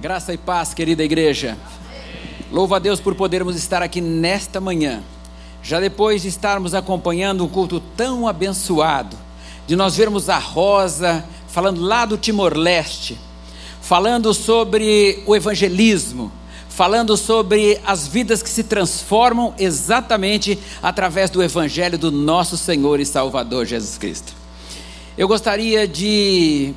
Graça e paz, querida igreja. Louvo a Deus por podermos estar aqui nesta manhã. Já depois de estarmos acompanhando um culto tão abençoado, de nós vermos a Rosa falando lá do Timor-Leste, falando sobre o evangelismo, falando sobre as vidas que se transformam exatamente através do evangelho do nosso Senhor e Salvador Jesus Cristo. Eu gostaria de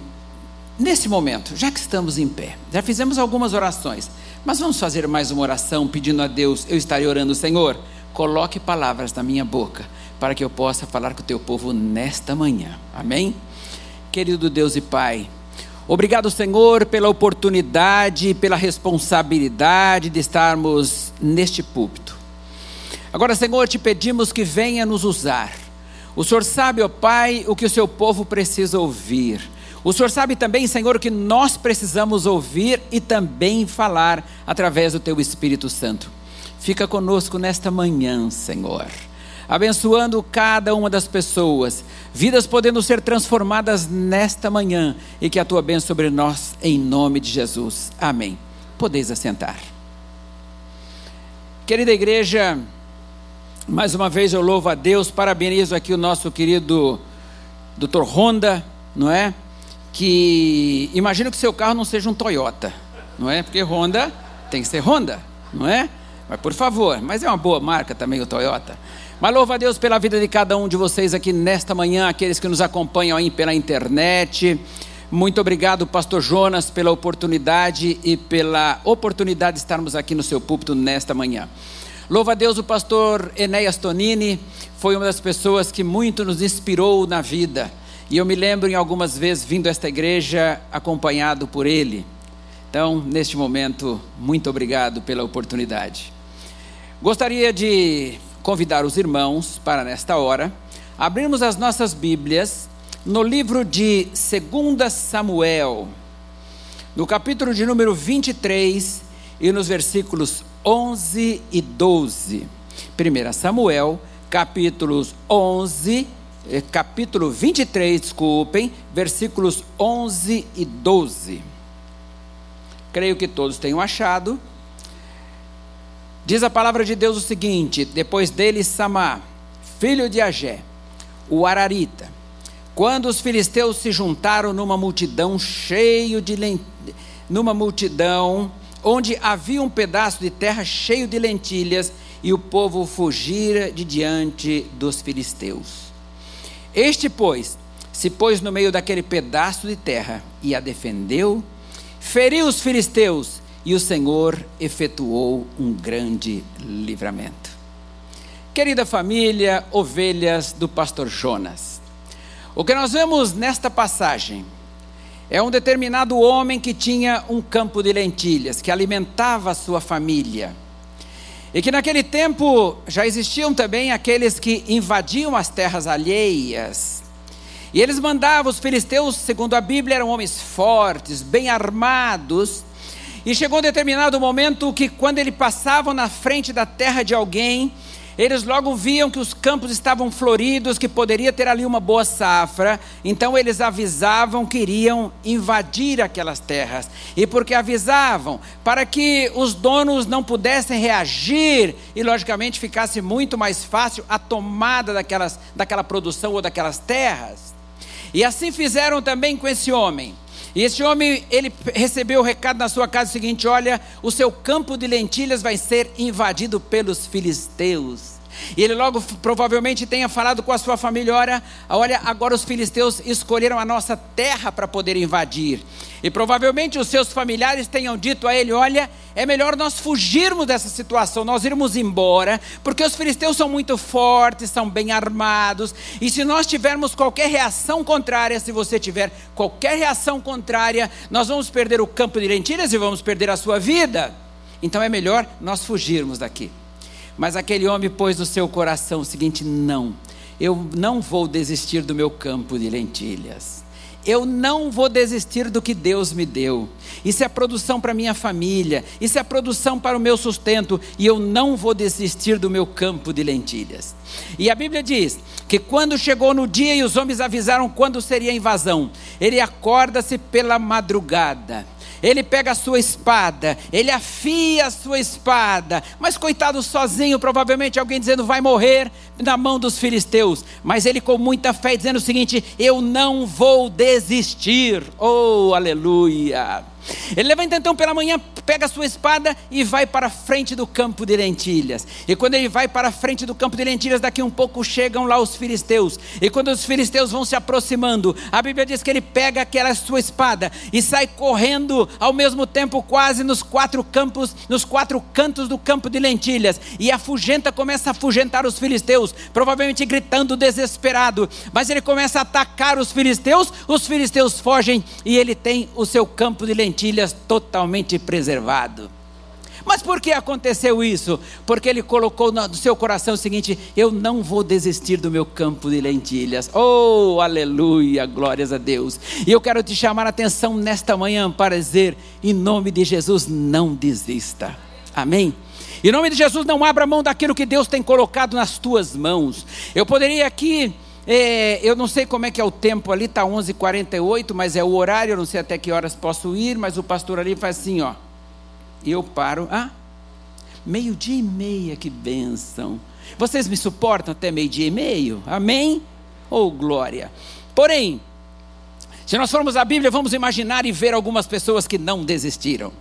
Nesse momento, já que estamos em pé, já fizemos algumas orações, mas vamos fazer mais uma oração pedindo a Deus, eu estarei orando, Senhor, coloque palavras na minha boca, para que eu possa falar com o teu povo nesta manhã. Amém? Querido Deus e Pai, obrigado, Senhor, pela oportunidade, pela responsabilidade de estarmos neste púlpito. Agora, Senhor, te pedimos que venha nos usar. O Senhor sabe, ó Pai, o que o seu povo precisa ouvir. O Senhor sabe também, Senhor, que nós precisamos ouvir e também falar através do Teu Espírito Santo. Fica conosco nesta manhã, Senhor, abençoando cada uma das pessoas, vidas podendo ser transformadas nesta manhã e que a Tua bênção sobre nós, em nome de Jesus. Amém. Podeis assentar. Querida igreja, mais uma vez eu louvo a Deus, parabenizo aqui o nosso querido Dr. Honda, não é? Que imagina que seu carro não seja um Toyota, não é? Porque Honda tem que ser Honda, não é? Mas por favor, mas é uma boa marca também o Toyota. Mas louva a Deus pela vida de cada um de vocês aqui nesta manhã, aqueles que nos acompanham aí pela internet. Muito obrigado, Pastor Jonas, pela oportunidade e pela oportunidade de estarmos aqui no seu púlpito nesta manhã. Louva a Deus, o pastor Enéas Tonini foi uma das pessoas que muito nos inspirou na vida. E eu me lembro em algumas vezes vindo a esta igreja acompanhado por ele. Então, neste momento, muito obrigado pela oportunidade. Gostaria de convidar os irmãos para, nesta hora, abrirmos as nossas Bíblias no livro de 2 Samuel, no capítulo de número 23 e nos versículos 11 e 12. 1 Samuel, capítulos 11 e capítulo 23, desculpem, versículos 11 e 12. Creio que todos tenham achado. Diz a palavra de Deus o seguinte: depois dele, Samá, filho de Agé, o Ararita, quando os filisteus se juntaram numa multidão cheio de numa multidão onde havia um pedaço de terra cheio de lentilhas e o povo fugira de diante dos filisteus. Este, pois, se pôs no meio daquele pedaço de terra e a defendeu, feriu os filisteus e o Senhor efetuou um grande livramento. Querida família, ovelhas do pastor Jonas, o que nós vemos nesta passagem é um determinado homem que tinha um campo de lentilhas, que alimentava a sua família e que naquele tempo já existiam também aqueles que invadiam as terras alheias. E eles mandavam, os filisteus, segundo a Bíblia, eram homens fortes, bem armados. E chegou um determinado momento que, quando eles passavam na frente da terra de alguém, eles logo viam que os campos estavam floridos, que poderia ter ali uma boa safra, então eles avisavam que iriam invadir aquelas terras. E porque avisavam? Para que os donos não pudessem reagir e, logicamente, ficasse muito mais fácil a tomada daquelas, daquela produção ou daquelas terras. E assim fizeram também com esse homem. E esse homem, ele recebeu o recado na sua casa seguinte: olha, o seu campo de lentilhas vai ser invadido pelos filisteus. E ele logo provavelmente tenha falado com a sua família: olha, olha, agora os filisteus escolheram a nossa terra para poder invadir. E provavelmente os seus familiares tenham dito a ele: olha, é melhor nós fugirmos dessa situação, nós irmos embora, porque os filisteus são muito fortes, são bem armados, e se nós tivermos qualquer reação contrária, se você tiver qualquer reação contrária, nós vamos perder o campo de lentilhas e vamos perder a sua vida. Então é melhor nós fugirmos daqui. Mas aquele homem pôs no seu coração o seguinte: não, eu não vou desistir do meu campo de lentilhas. Eu não vou desistir do que Deus me deu. Isso é produção para minha família, isso é produção para o meu sustento, e eu não vou desistir do meu campo de lentilhas. E a Bíblia diz que quando chegou no dia e os homens avisaram quando seria a invasão, ele acorda-se pela madrugada ele pega a sua espada, ele afia a sua espada, mas coitado sozinho, provavelmente alguém dizendo vai morrer na mão dos filisteus, mas ele com muita fé dizendo o seguinte: eu não vou desistir, oh aleluia. Ele levanta então pela manhã, pega a sua espada e vai para a frente do campo de lentilhas. E quando ele vai para a frente do campo de lentilhas, daqui um pouco chegam lá os filisteus. E quando os filisteus vão se aproximando, a Bíblia diz que ele pega aquela sua espada e sai correndo ao mesmo tempo quase nos quatro campos, nos quatro cantos do campo de lentilhas. E afugenta, começa a afugentar os filisteus, provavelmente gritando desesperado. Mas ele começa a atacar os filisteus, os filisteus fogem e ele tem o seu campo de lentilhas lentilhas totalmente preservado. Mas por que aconteceu isso? Porque ele colocou no seu coração o seguinte: eu não vou desistir do meu campo de lentilhas. Oh, aleluia, glórias a Deus. E eu quero te chamar a atenção nesta manhã para dizer: em nome de Jesus, não desista. Amém? Em nome de Jesus, não abra mão daquilo que Deus tem colocado nas tuas mãos. Eu poderia aqui é, eu não sei como é que é o tempo ali, está 11h48, mas é o horário, eu não sei até que horas posso ir, mas o pastor ali faz assim, ó. Eu paro, ah, meio-dia e meia, que bênção. Vocês me suportam até meio-dia e meio? Amém? Oh, glória. Porém, se nós formos à Bíblia, vamos imaginar e ver algumas pessoas que não desistiram.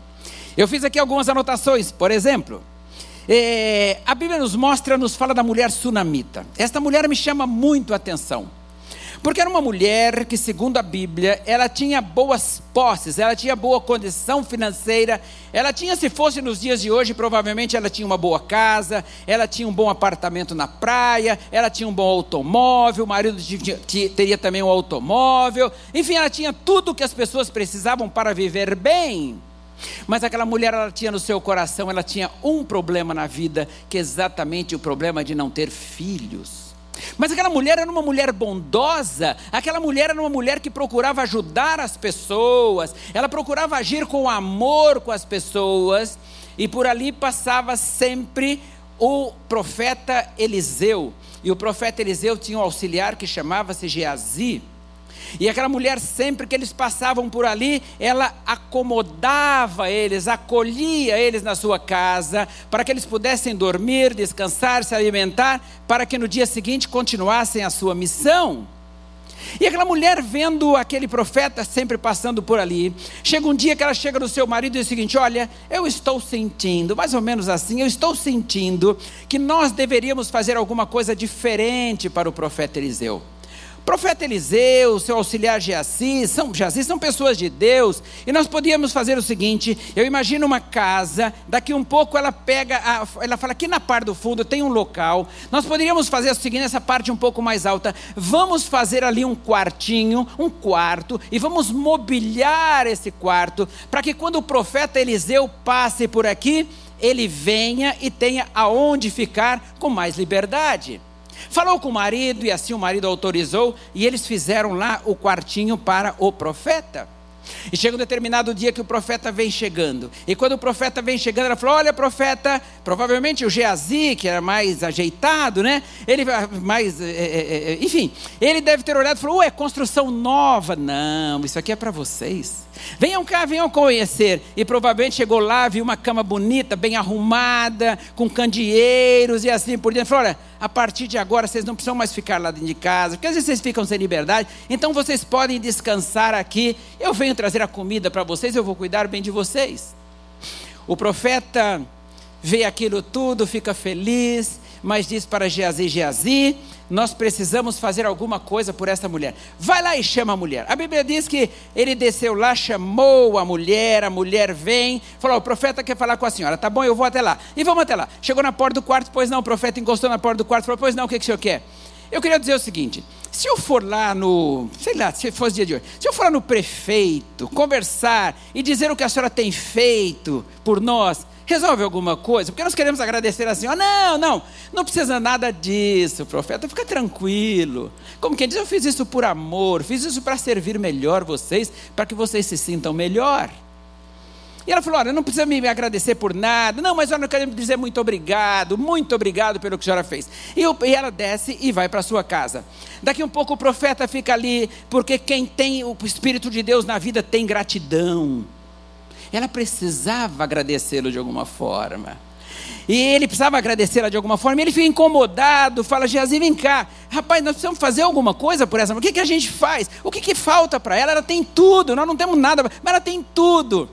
Eu fiz aqui algumas anotações, por exemplo, é, a Bíblia nos mostra, nos fala da mulher sunamita. Esta mulher me chama muito a atenção. Porque era uma mulher que, segundo a Bíblia, ela tinha boas posses, ela tinha boa condição financeira, ela tinha, se fosse nos dias de hoje, provavelmente ela tinha uma boa casa, ela tinha um bom apartamento na praia, ela tinha um bom automóvel, o marido teria também um automóvel, enfim, ela tinha tudo o que as pessoas precisavam para viver bem. Mas aquela mulher, ela tinha no seu coração, ela tinha um problema na vida, que é exatamente o problema de não ter filhos. Mas aquela mulher era uma mulher bondosa, aquela mulher era uma mulher que procurava ajudar as pessoas, ela procurava agir com amor com as pessoas, e por ali passava sempre o profeta Eliseu. E o profeta Eliseu tinha um auxiliar que chamava-se Geazi. E aquela mulher, sempre que eles passavam por ali, ela acomodava eles, acolhia eles na sua casa, para que eles pudessem dormir, descansar, se alimentar, para que no dia seguinte continuassem a sua missão. E aquela mulher vendo aquele profeta sempre passando por ali, chega um dia que ela chega no seu marido e diz o seguinte: Olha, eu estou sentindo, mais ou menos assim, eu estou sentindo que nós deveríamos fazer alguma coisa diferente para o profeta Eliseu profeta Eliseu, seu auxiliar Geazi, são, Geazi são pessoas de Deus, e nós podíamos fazer o seguinte: eu imagino uma casa, daqui um pouco ela pega, a, ela fala aqui na parte do fundo tem um local, nós poderíamos fazer o seguinte, essa parte um pouco mais alta, vamos fazer ali um quartinho, um quarto, e vamos mobiliar esse quarto, para que quando o profeta Eliseu passe por aqui, ele venha e tenha aonde ficar com mais liberdade. Falou com o marido e assim o marido autorizou e eles fizeram lá o quartinho para o profeta. E chega um determinado dia que o profeta vem chegando. E quando o profeta vem chegando, ela falou: Olha, profeta, provavelmente o Geazi, que era mais ajeitado, né? Ele mais. É, é, enfim, ele deve ter olhado e falou: Ué, construção nova. Não, isso aqui é para vocês. Venham cá, venham conhecer. E provavelmente chegou lá, viu uma cama bonita, bem arrumada, com candeeiros e assim por diante. Falou: olha, a partir de agora vocês não precisam mais ficar lá dentro de casa, porque às vezes vocês ficam sem liberdade, então vocês podem descansar aqui. Eu venho trazer a comida para vocês, eu vou cuidar bem de vocês. O profeta vê aquilo tudo, fica feliz, mas diz para Geazi: Geazi, nós precisamos fazer alguma coisa por essa mulher. Vai lá e chama a mulher. A Bíblia diz que ele desceu lá, chamou a mulher, a mulher vem, falou: o profeta quer falar com a senhora, tá bom, eu vou até lá. E vamos até lá. Chegou na porta do quarto, pois não, o profeta encostou na porta do quarto, falou: pois não, o que, que o senhor quer? Eu queria dizer o seguinte: se eu for lá no, sei lá, se fosse dia de hoje, se eu for lá no prefeito, conversar e dizer o que a senhora tem feito por nós, resolve alguma coisa, porque nós queremos agradecer a Senhora. Não, não, não precisa nada disso, profeta, fica tranquilo. Como quem diz, eu fiz isso por amor, fiz isso para servir melhor vocês, para que vocês se sintam melhor. E ela falou: Olha, não precisa me agradecer por nada, não, mas eu não quero dizer muito obrigado, muito obrigado pelo que a senhora fez. E, eu, e ela desce e vai para sua casa. Daqui um pouco o profeta fica ali, porque quem tem o Espírito de Deus na vida tem gratidão. ela precisava agradecê-lo de alguma forma. E ele precisava agradecê-la de alguma forma. Ele fica incomodado, fala: Geazi, vem cá. Rapaz, nós precisamos fazer alguma coisa por essa. O que, que a gente faz? O que, que falta para ela? Ela tem tudo, nós não temos nada, mas ela tem tudo.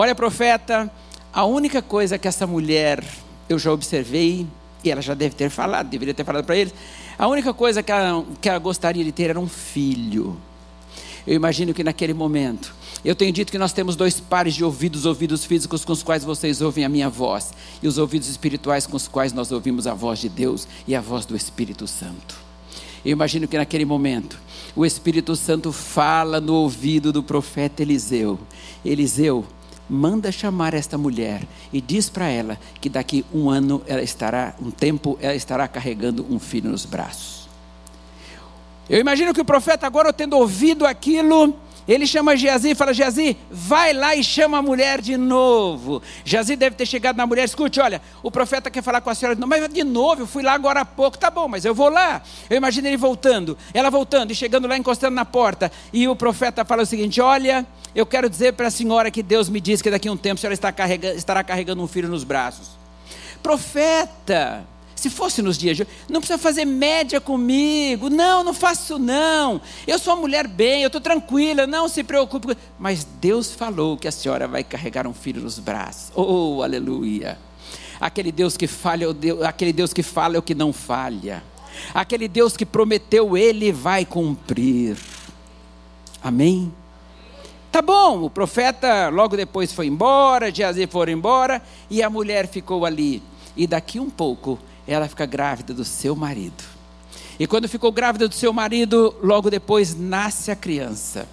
Olha, profeta, a única coisa que essa mulher, eu já observei, e ela já deve ter falado, deveria ter falado para eles, a única coisa que ela, que ela gostaria de ter era um filho. Eu imagino que naquele momento, eu tenho dito que nós temos dois pares de ouvidos, ouvidos físicos com os quais vocês ouvem a minha voz, e os ouvidos espirituais com os quais nós ouvimos a voz de Deus e a voz do Espírito Santo. Eu imagino que naquele momento, o Espírito Santo fala no ouvido do profeta Eliseu: Eliseu, manda chamar esta mulher e diz para ela que daqui um ano ela estará, um tempo, ela estará carregando um filho nos braços. Eu imagino que o profeta, agora tendo ouvido aquilo, ele chama Geazi e fala: Geazi, vai lá e chama a mulher de novo. Geazi deve ter chegado na mulher: escute, olha, o profeta quer falar com a senhora de novo, mas de novo, eu fui lá agora há pouco, tá bom, mas eu vou lá. Eu imagino ele voltando, ela voltando e chegando lá, encostando na porta. E o profeta fala o seguinte: olha, eu quero dizer para a senhora que Deus me disse que daqui a um tempo a senhora está estará carregando um filho nos braços. Profeta, se fosse nos dias de hoje, não precisa fazer média comigo. Não, não faço não. Eu sou uma mulher bem, eu estou tranquila, não se preocupe. Mas Deus falou que a senhora vai carregar um filho nos braços. Oh, aleluia. Aquele Deus que falha, aquele Deus que fala é o que não falha. Aquele Deus que prometeu, ele vai cumprir. Amém? Tá bom, o profeta logo depois foi embora, Geazi foi embora e a mulher ficou ali. E daqui um pouco ela fica grávida do seu marido. E quando ficou grávida do seu marido, logo depois nasce a criança.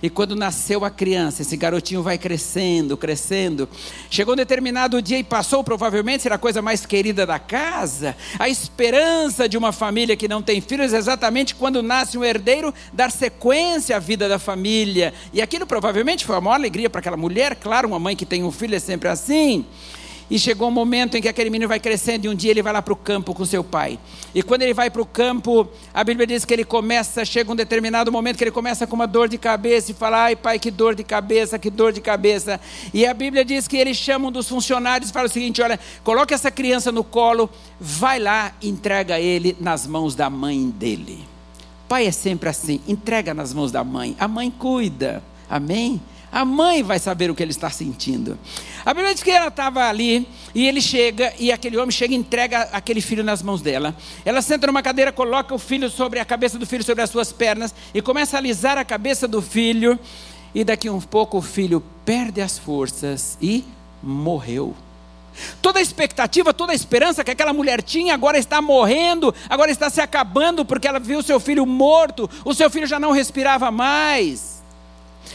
E quando nasceu a criança, esse garotinho vai crescendo, crescendo. Chegou um determinado dia e passou, provavelmente, será a coisa mais querida da casa. A esperança de uma família que não tem filhos, exatamente quando nasce um herdeiro, dar sequência à vida da família. E aquilo provavelmente foi uma maior alegria para aquela mulher. Claro, uma mãe que tem um filho é sempre assim. E chegou um momento em que aquele menino vai crescendo e um dia ele vai lá para o campo com seu pai. E quando ele vai para o campo, a Bíblia diz que ele começa, chega um determinado momento que ele começa com uma dor de cabeça e fala: Ai, pai, que dor de cabeça, que dor de cabeça. E a Bíblia diz que ele chama um dos funcionários e fala o seguinte: Olha, coloca essa criança no colo, vai lá entrega ele nas mãos da mãe dele. Pai é sempre assim: entrega nas mãos da mãe, a mãe cuida. Amém? A mãe vai saber o que ele está sentindo. A Bíblia diz que ela estava ali e ele chega e aquele homem chega e entrega aquele filho nas mãos dela. Ela senta numa cadeira, coloca o filho sobre a cabeça do filho sobre as suas pernas e começa a alisar a cabeça do filho. E daqui um pouco o filho perde as forças e morreu. Toda a expectativa, toda a esperança que aquela mulher tinha agora está morrendo, agora está se acabando porque ela viu seu filho morto, o seu filho já não respirava mais.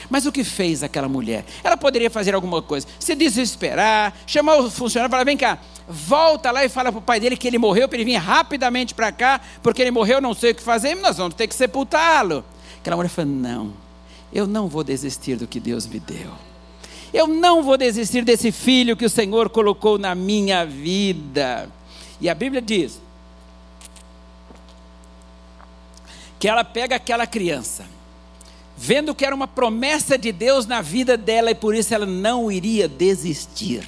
Mas o que fez aquela mulher? Ela poderia fazer alguma coisa, se desesperar, chamar o funcionário e falar: vem cá, volta lá e fala para o pai dele que ele morreu, para ele vir rapidamente para cá, porque ele morreu, não sei o que fazer, nós vamos ter que sepultá-lo. Aquela mulher falou: não, eu não vou desistir do que Deus me deu. Eu não vou desistir desse filho que o Senhor colocou na minha vida. E a Bíblia diz que ela pega aquela criança vendo que era uma promessa de Deus na vida dela e por isso ela não iria desistir.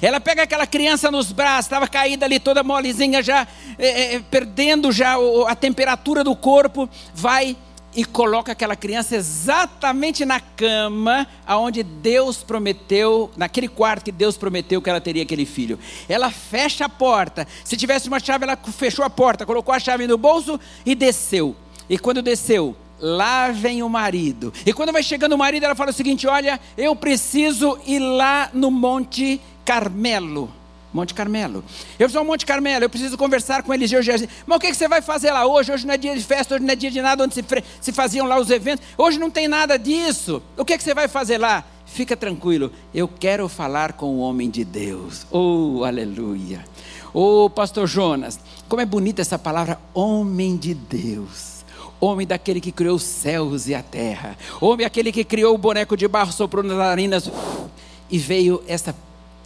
Ela pega aquela criança nos braços, estava caída ali toda molezinha, já é, é, perdendo já a temperatura do corpo, vai e coloca aquela criança exatamente na cama aonde Deus prometeu, naquele quarto que Deus prometeu que ela teria aquele filho. Ela fecha a porta. Se tivesse uma chave, ela fechou a porta, colocou a chave no bolso e desceu. E quando desceu, lá vem o marido. E quando vai chegando o marido, ela fala o seguinte: Olha, eu preciso ir lá no Monte Carmelo. Monte Carmelo. Eu sou ao Monte Carmelo, eu preciso conversar com Eliseu Jesus. Mas o que você vai fazer lá hoje? Hoje não é dia de festa, hoje não é dia de nada onde se, se faziam lá os eventos. Hoje não tem nada disso. O que você vai fazer lá? Fica tranquilo, eu quero falar com o homem de Deus. Oh, aleluia. Oh, pastor Jonas, como é bonita essa palavra, homem de Deus homem daquele que criou os céus e a terra, homem aquele que criou o boneco de barro, soprou nas narinas e veio essa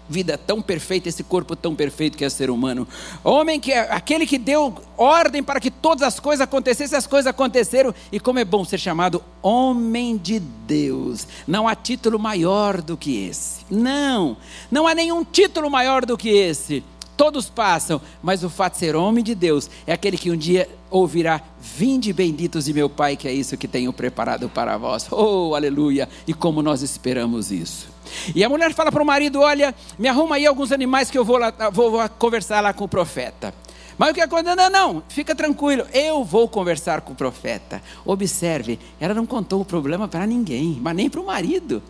vida tão perfeita, esse corpo tão perfeito que é ser humano. Homem que é aquele que deu ordem para que todas as coisas acontecessem, as coisas aconteceram. E como é bom ser chamado homem de Deus. Não há título maior do que esse. Não, não há nenhum título maior do que esse. Todos passam, mas o fato de ser homem de Deus é aquele que um dia ouvirá: Vinde benditos de meu Pai, que é isso que tenho preparado para vós. Oh, aleluia! E como nós esperamos isso. E a mulher fala para o marido: Olha, me arruma aí alguns animais que eu vou, lá, vou, vou conversar lá com o profeta. Mas o que aconteceu? Não, não, fica tranquilo, eu vou conversar com o profeta. Observe, ela não contou o problema para ninguém, mas nem para o marido.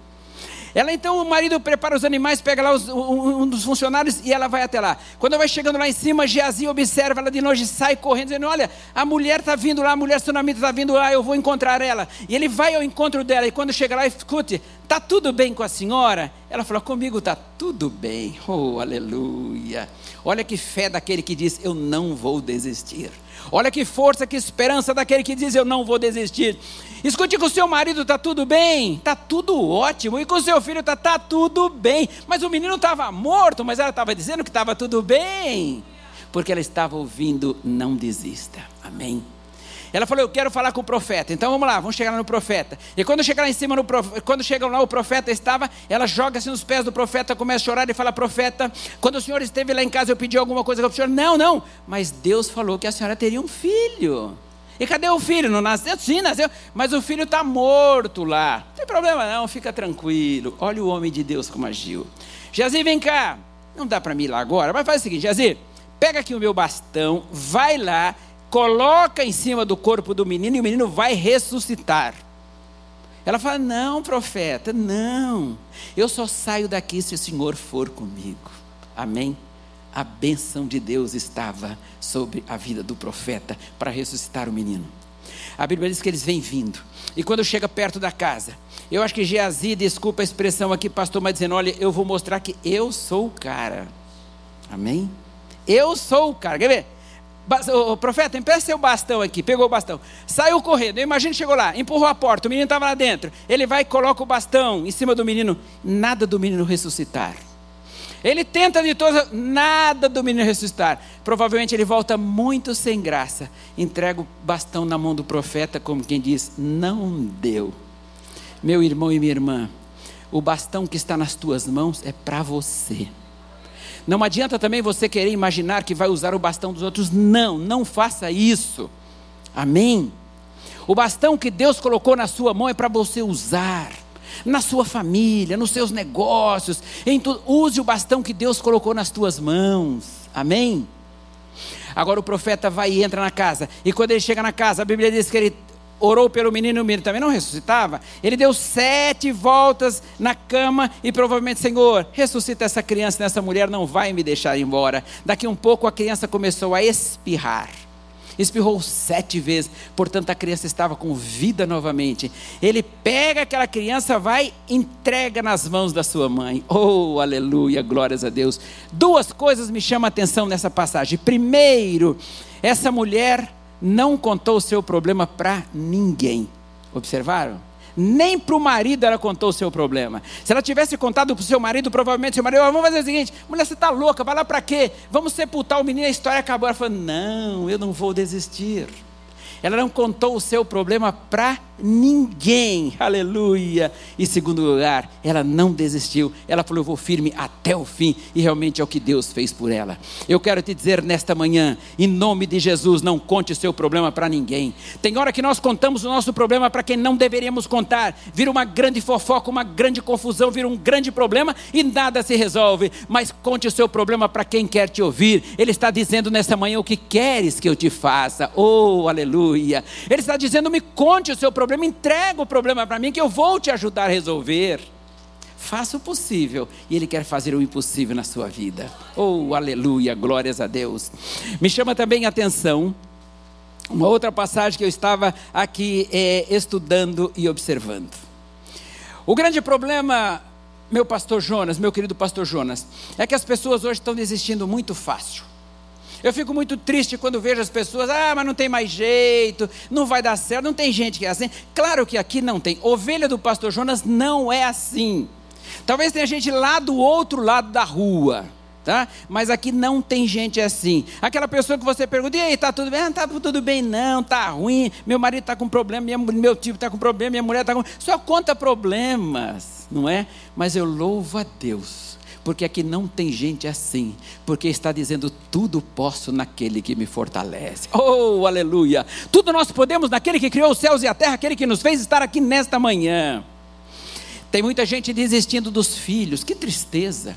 Ela então, o marido prepara os animais, pega lá os, um, um, dos funcionários e ela vai até lá. Quando vai chegando lá em cima, Geazi observa ela de longe, sai correndo, dizendo: Olha, a mulher está vindo lá, a mulher sunamita está vindo lá, eu vou encontrar ela. E ele vai ao encontro dela, e quando chega lá, escute: Está tudo bem com a senhora? Ela falou: Comigo está tudo bem. Oh, aleluia. Olha que fé daquele que diz: Eu não vou desistir. Olha que força, que esperança daquele que diz: Eu não vou desistir. Escute com o seu marido, está tudo bem? Está tudo ótimo. E com o seu filho está tá tudo bem. Mas o menino estava morto, mas ela estava dizendo que estava tudo bem. Porque ela estava ouvindo: Não desista. Amém. Ela falou: Eu quero falar com o profeta. Então vamos lá, vamos chegar lá no profeta. E quando chega lá em cima, no prof... quando chegam lá, o profeta estava, ela joga-se nos pés do profeta, começa a chorar e fala: Profeta, quando o senhor esteve lá em casa, eu pedi alguma coisa para o senhor. Não, não, mas Deus falou que a senhora teria um filho. E cadê o filho? Não nasceu? Sim, nasceu, mas o filho está morto lá. Não tem problema não, fica tranquilo. Olha o homem de Deus como agiu. Jazir, vem cá. Não dá para mim ir lá agora, mas faz o seguinte, Jazir, pega aqui o meu bastão, vai lá coloca em cima do corpo do menino e o menino vai ressuscitar. Ela fala: Não, profeta, não. Eu só saio daqui se o Senhor for comigo. Amém? A bênção de Deus estava sobre a vida do profeta para ressuscitar o menino. A Bíblia diz que eles vêm vindo. E quando chega perto da casa, eu acho que Geazi, desculpa a expressão aqui, pastor, mas dizendo: Olha, eu vou mostrar que eu sou o cara. Amém? Eu sou o cara. Quer ver? O profeta, empresta seu bastão aqui, pegou o bastão, saiu correndo, imagina chegou lá, empurrou a porta, o menino estava lá dentro, ele vai e coloca o bastão em cima do menino, nada do menino ressuscitar. Ele tenta de todas, nada do menino ressuscitar. Provavelmente ele volta muito sem graça. Entrega o bastão na mão do profeta, como quem diz: Não deu. Meu irmão e minha irmã, o bastão que está nas tuas mãos é para você. Não adianta também você querer imaginar que vai usar o bastão dos outros. Não, não faça isso. Amém? O bastão que Deus colocou na sua mão é para você usar. Na sua família, nos seus negócios, tu, use o bastão que Deus colocou nas tuas mãos. Amém? Agora o profeta vai e entra na casa. E quando ele chega na casa, a Bíblia diz que ele orou pelo menino o menino também não ressuscitava. Ele deu sete voltas na cama e provavelmente, Senhor, ressuscita essa criança, nessa mulher não vai me deixar embora. Daqui um pouco a criança começou a espirrar espirrou sete vezes, portanto a criança estava com vida novamente. Ele pega aquela criança, vai, entrega nas mãos da sua mãe. Oh, aleluia, glórias a Deus. Duas coisas me chamam a atenção nessa passagem. Primeiro, essa mulher não contou o seu problema para ninguém. Observaram? Nem para o marido ela contou o seu problema. Se ela tivesse contado para o seu marido, provavelmente seu marido, vamos fazer o seguinte: mulher, você está louca, vai lá para quê? Vamos sepultar o menino, a história acabou. Ela falou: não, eu não vou desistir. Ela não contou o seu problema para ninguém. Aleluia. E segundo lugar, ela não desistiu. Ela falou: Eu vou firme até o fim. E realmente é o que Deus fez por ela. Eu quero te dizer nesta manhã, em nome de Jesus, não conte o seu problema para ninguém. Tem hora que nós contamos o nosso problema para quem não deveríamos contar. Vira uma grande fofoca, uma grande confusão, vira um grande problema e nada se resolve. Mas conte o seu problema para quem quer te ouvir. Ele está dizendo nesta manhã o que queres que eu te faça. Oh, aleluia. Ele está dizendo: Me conte o seu problema problema, entrega o problema para mim que eu vou te ajudar a resolver. Faça o possível e Ele quer fazer o impossível na sua vida. Oh, aleluia, glórias a Deus. Me chama também a atenção uma outra passagem que eu estava aqui é, estudando e observando. O grande problema, meu pastor Jonas, meu querido pastor Jonas, é que as pessoas hoje estão desistindo muito fácil. Eu fico muito triste quando vejo as pessoas, ah, mas não tem mais jeito, não vai dar certo, não tem gente que é assim. Claro que aqui não tem. Ovelha do pastor Jonas não é assim. Talvez tenha gente lá do outro lado da rua. Tá? Mas aqui não tem gente assim. Aquela pessoa que você pergunta, e aí, tá tudo bem? Não tá tudo bem, não, tá ruim. Meu marido está com problema, minha, meu tio está com problema, minha mulher está com. Só conta problemas, não é? Mas eu louvo a Deus porque aqui não tem gente assim, porque está dizendo: tudo posso naquele que me fortalece. Oh, aleluia! Tudo nós podemos naquele que criou os céus e a terra, aquele que nos fez estar aqui nesta manhã. Tem muita gente desistindo dos filhos, que tristeza.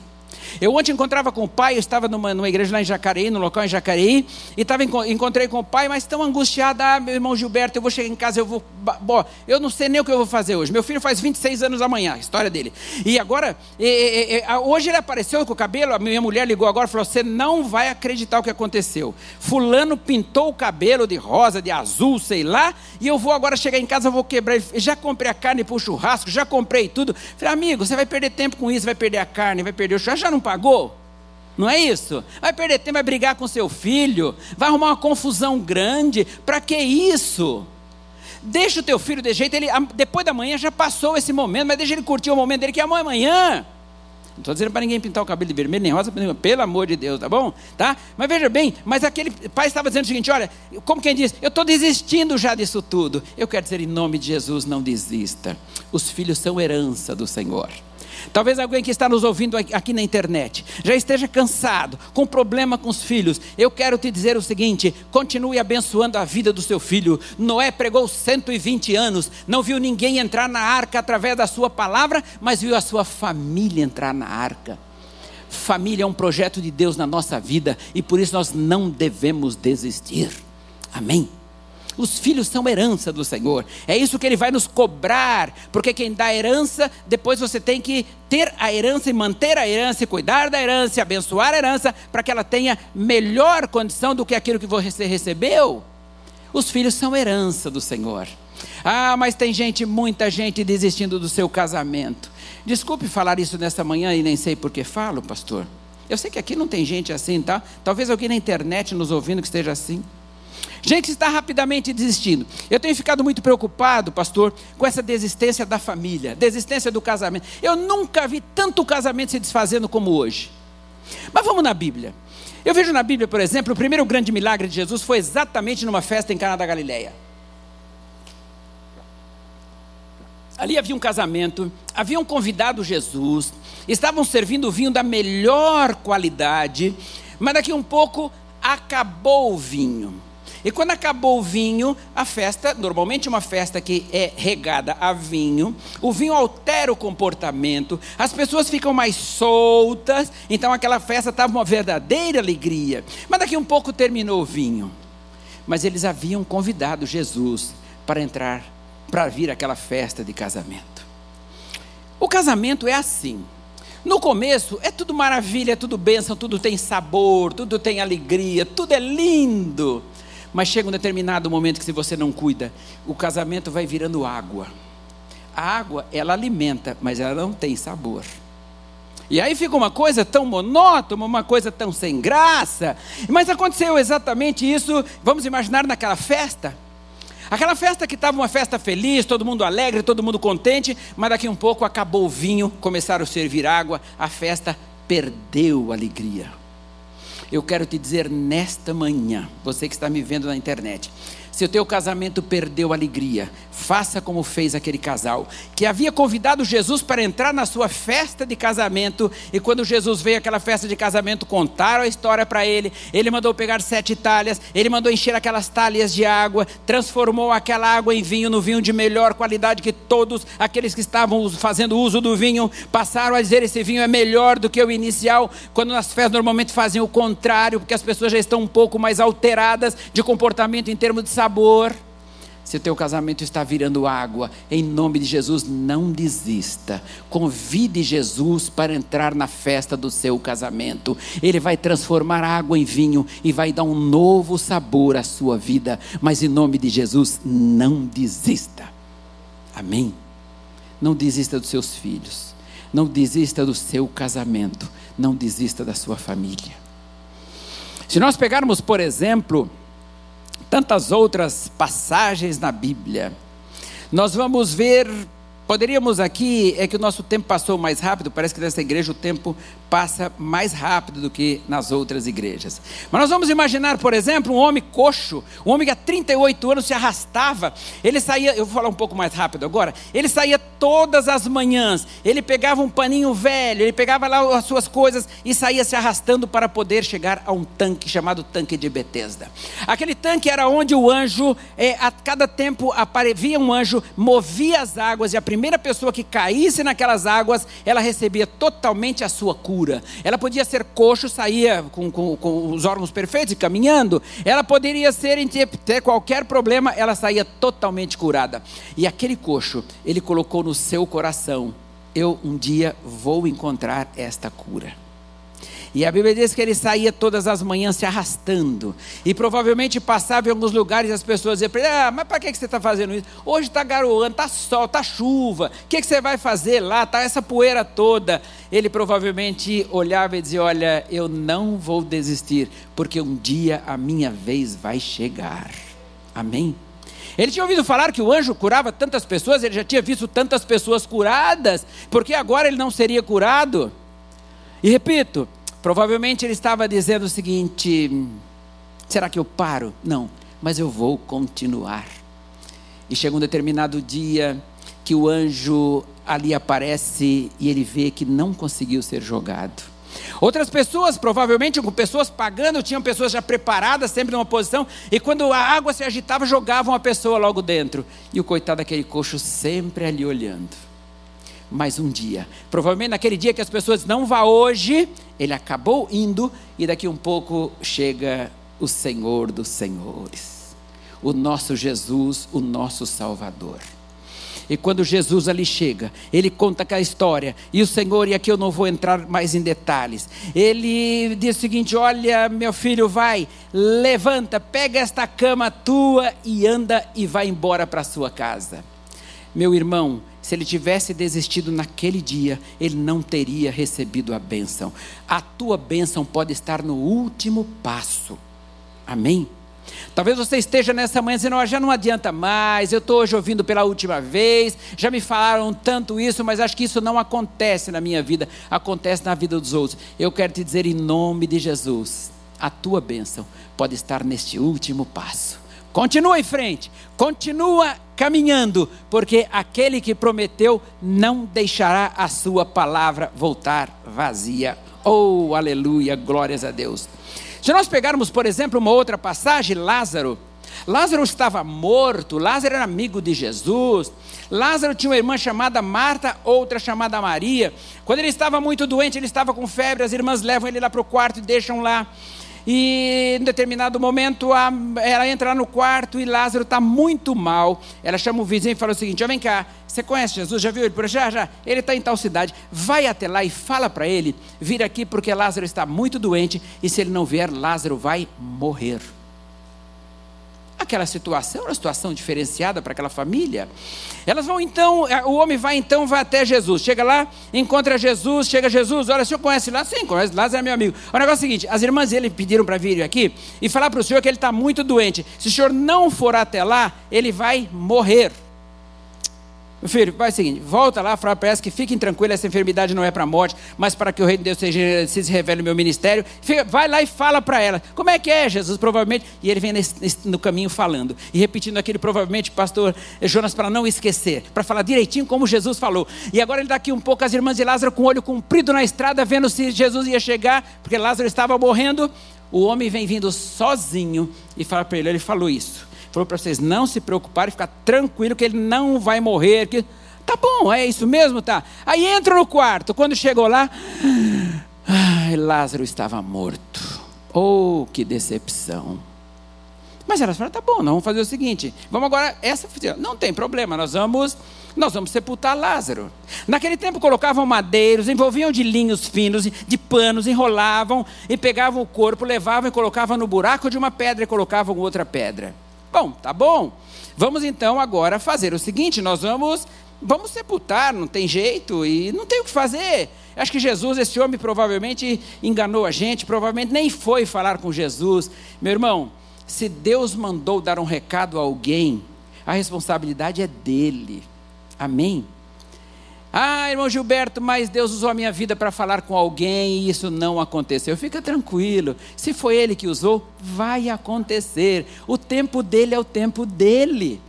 Eu ontem encontrava com o pai, eu estava numa, numa igreja lá em Jacareí, no local em Jacareí, e estava, encontrei com o pai, mas tão angustiado, ah, meu irmão Gilberto, eu vou chegar em casa, eu vou, bom, eu não sei nem o que eu vou fazer hoje. Meu filho faz 26 anos amanhã, a história dele. E agora, e, e, e, hoje ele apareceu com o cabelo, a minha mulher ligou agora e falou: Você não vai acreditar o que aconteceu. Fulano pintou o cabelo de rosa, de azul, sei lá, e eu vou agora chegar em casa, eu vou quebrar. Já comprei a carne para o churrasco, já comprei tudo. Falei, amigo, você vai perder tempo com isso, vai perder a carne, vai perder o churrasco, já não pagou? Não é isso? Vai perder tempo, vai brigar com seu filho, vai arrumar uma confusão grande. Para que isso? Deixa o teu filho de jeito, ele, depois da manhã já passou esse momento, mas deixa ele curtir o momento dele que é amanhã. Não estou dizendo para ninguém pintar o cabelo de vermelho nem rosa, pelo amor de Deus, tá bom? Tá? Mas veja bem, mas aquele pai estava dizendo o seguinte: olha, como quem diz, eu estou desistindo já disso tudo. Eu quero dizer, em nome de Jesus, não desista. Os filhos são herança do Senhor. Talvez alguém que está nos ouvindo aqui na internet já esteja cansado, com problema com os filhos. Eu quero te dizer o seguinte: continue abençoando a vida do seu filho. Noé pregou 120 anos, não viu ninguém entrar na arca através da sua palavra, mas viu a sua família entrar na arca. Família é um projeto de Deus na nossa vida e por isso nós não devemos desistir. Amém. Os filhos são herança do Senhor. É isso que Ele vai nos cobrar, porque quem dá herança, depois você tem que ter a herança e manter a herança, e cuidar da herança, e abençoar a herança, para que ela tenha melhor condição do que aquilo que você recebeu. Os filhos são herança do Senhor. Ah, mas tem gente, muita gente desistindo do seu casamento. Desculpe falar isso nessa manhã e nem sei por que falo, pastor. Eu sei que aqui não tem gente assim, tá? Talvez alguém na internet nos ouvindo que esteja assim. Gente está rapidamente desistindo. Eu tenho ficado muito preocupado, pastor, com essa desistência da família, desistência do casamento. Eu nunca vi tanto casamento se desfazendo como hoje. Mas vamos na Bíblia. Eu vejo na Bíblia, por exemplo, o primeiro grande milagre de Jesus foi exatamente numa festa em Cana da Galileia. Ali havia um casamento, haviam convidado Jesus, estavam servindo vinho da melhor qualidade, mas daqui um pouco acabou o vinho. E quando acabou o vinho, a festa, normalmente uma festa que é regada a vinho, o vinho altera o comportamento, as pessoas ficam mais soltas, então aquela festa estava uma verdadeira alegria. Mas daqui um pouco terminou o vinho. Mas eles haviam convidado Jesus para entrar, para vir aquela festa de casamento. O casamento é assim. No começo é tudo maravilha, tudo bênção, tudo tem sabor, tudo tem alegria, tudo é lindo. Mas chega um determinado momento que se você não cuida, o casamento vai virando água. A água, ela alimenta, mas ela não tem sabor. E aí fica uma coisa tão monótona, uma coisa tão sem graça. Mas aconteceu exatamente isso, vamos imaginar naquela festa. Aquela festa que estava uma festa feliz, todo mundo alegre, todo mundo contente, mas daqui um pouco acabou o vinho, começaram a servir água, a festa perdeu a alegria. Eu quero te dizer nesta manhã, você que está me vendo na internet, se o teu casamento perdeu alegria, faça como fez aquele casal, que havia convidado Jesus para entrar na sua festa de casamento, e quando Jesus veio àquela festa de casamento, contaram a história para ele, ele mandou pegar sete talhas, ele mandou encher aquelas talhas de água, transformou aquela água em vinho, no vinho de melhor qualidade que todos aqueles que estavam fazendo uso do vinho passaram a dizer: esse vinho é melhor do que o inicial, quando nas festas normalmente fazem o contrário, porque as pessoas já estão um pouco mais alteradas de comportamento em termos de sabor. Se o teu casamento está virando água, em nome de Jesus, não desista. Convide Jesus para entrar na festa do seu casamento. Ele vai transformar água em vinho e vai dar um novo sabor à sua vida. Mas em nome de Jesus, não desista. Amém? Não desista dos seus filhos. Não desista do seu casamento. Não desista da sua família. Se nós pegarmos, por exemplo, tantas outras passagens na Bíblia. Nós vamos ver, Poderíamos aqui, é que o nosso tempo passou mais rápido, parece que nessa igreja o tempo passa mais rápido do que nas outras igrejas. Mas nós vamos imaginar, por exemplo, um homem coxo, um homem que há 38 anos se arrastava, ele saía, eu vou falar um pouco mais rápido agora, ele saía todas as manhãs, ele pegava um paninho velho, ele pegava lá as suas coisas e saía se arrastando para poder chegar a um tanque chamado tanque de Betesda. Aquele tanque era onde o anjo, é, a cada tempo aparecia um anjo, movia as águas e a primeira pessoa que caísse naquelas águas, ela recebia totalmente a sua cura. Ela podia ser coxo, saía com, com, com os órgãos perfeitos e caminhando. Ela poderia ser ter qualquer problema, ela saía totalmente curada. E aquele coxo, ele colocou no seu coração: eu um dia vou encontrar esta cura. E a Bíblia diz que ele saía todas as manhãs se arrastando. E provavelmente passava em alguns lugares e as pessoas diziam para ele: Ah, mas para que você está fazendo isso? Hoje está garoando, está sol, está chuva. O que, você vai fazer lá? Está essa poeira toda. Ele provavelmente olhava e dizia: Olha, eu não vou desistir, porque um dia a minha vez vai chegar. Amém? Ele tinha ouvido falar que o anjo curava tantas pessoas, ele já tinha visto tantas pessoas curadas, porque agora ele não seria curado? E repito, Provavelmente ele estava dizendo o seguinte: será que eu paro? Não, mas eu vou continuar. E chega um determinado dia que o anjo ali aparece e ele vê que não conseguiu ser jogado. Outras pessoas, provavelmente com pessoas pagando, tinham pessoas já preparadas, sempre numa posição, e quando a água se agitava, jogavam a pessoa logo dentro. E o coitado daquele coxo sempre ali olhando mais um dia. Provavelmente naquele dia que as pessoas não vá hoje, ele acabou indo e daqui um pouco chega o Senhor dos Senhores, o nosso Jesus, o nosso Salvador. E quando Jesus ali chega, ele conta aquela história. E o Senhor, e aqui eu não vou entrar mais em detalhes, ele diz o seguinte: Olha, meu filho, vai, levanta, pega esta cama tua e anda e vai embora para sua casa. Meu irmão, se ele tivesse desistido naquele dia, ele não teria recebido a bênção. A tua bênção pode estar no último passo. Amém? Talvez você esteja nessa manhã dizendo: oh, já não adianta mais, eu estou hoje ouvindo pela última vez, já me falaram tanto isso, mas acho que isso não acontece na minha vida, acontece na vida dos outros. Eu quero te dizer em nome de Jesus: a tua bênção pode estar neste último passo. Continua em frente, continua caminhando, porque aquele que prometeu não deixará a sua palavra voltar vazia. Oh, aleluia, glórias a Deus. Se nós pegarmos, por exemplo, uma outra passagem, Lázaro. Lázaro estava morto, Lázaro era amigo de Jesus. Lázaro tinha uma irmã chamada Marta, outra chamada Maria. Quando ele estava muito doente, ele estava com febre, as irmãs levam ele lá para o quarto e deixam lá. E em determinado momento a, ela entra no quarto e Lázaro está muito mal. Ela chama o vizinho e fala o seguinte: vem cá, você conhece Jesus? Já viu ele por já? Já. Ele está em tal cidade. Vai até lá e fala para ele vir aqui porque Lázaro está muito doente e se ele não vier, Lázaro vai morrer aquela situação, uma situação diferenciada para aquela família. Elas vão então, é, o homem vai então, vai até Jesus. Chega lá, encontra Jesus, chega Jesus, olha, o senhor conhece lá? Sim, conhece, Lázaro é meu amigo. O negócio é o seguinte: as irmãs dele pediram para vir aqui e falar para o senhor que ele está muito doente. Se o senhor não for até lá, ele vai morrer. Meu filho, faz o seguinte: volta lá, fala para que fiquem tranquilos, essa enfermidade não é para a morte, mas para que o reino de Deus seja, se revele no meu ministério. Fica, vai lá e fala para ela: como é que é, Jesus? Provavelmente. E ele vem nesse, nesse, no caminho falando e repetindo aquele, provavelmente, pastor Jonas, para não esquecer, para falar direitinho como Jesus falou. E agora ele daqui um pouco, as irmãs de Lázaro com o olho comprido na estrada, vendo se Jesus ia chegar, porque Lázaro estava morrendo. O homem vem vindo sozinho e fala para ele: ele falou isso falou para vocês não se preocuparem, ficar tranquilo que ele não vai morrer. Que... Tá bom, é isso mesmo, tá? Aí entra no quarto, quando chegou lá, ai, Lázaro estava morto. Oh, que decepção. Mas elas falaram, tá bom, nós vamos fazer o seguinte, vamos agora, essa não tem problema, nós vamos, nós vamos sepultar Lázaro. Naquele tempo colocavam madeiros, envolviam de linhos finos, de panos, enrolavam e pegavam o corpo, levavam e colocavam no buraco de uma pedra e colocavam outra pedra. Bom, tá bom. Vamos então agora fazer o seguinte: nós vamos, vamos sepultar, não tem jeito e não tem o que fazer. Acho que Jesus, esse homem, provavelmente enganou a gente, provavelmente nem foi falar com Jesus. Meu irmão, se Deus mandou dar um recado a alguém, a responsabilidade é dele. Amém? Ah, irmão Gilberto, mas Deus usou a minha vida para falar com alguém e isso não aconteceu. Fica tranquilo. Se foi Ele que usou, vai acontecer. O tempo dele é o tempo dele.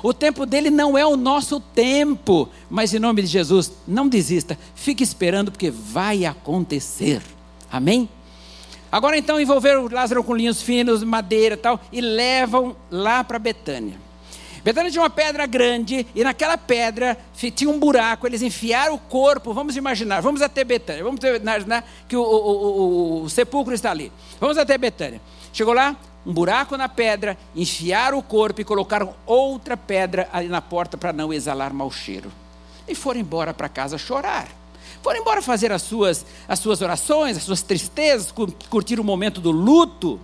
O tempo dele não é o nosso tempo. Mas em nome de Jesus, não desista. Fique esperando, porque vai acontecer. Amém? Agora então envolveram Lázaro com linhos finos, madeira e tal, e levam lá para Betânia. Betânia tinha uma pedra grande, e naquela pedra tinha um buraco, eles enfiaram o corpo, vamos imaginar, vamos até Betânia, vamos imaginar que o, o, o, o sepulcro está ali. Vamos até Betânia. Chegou lá, um buraco na pedra, enfiaram o corpo e colocaram outra pedra ali na porta para não exalar mau cheiro. E foram embora para casa chorar. Foram embora fazer as suas, as suas orações, as suas tristezas, curtir o momento do luto.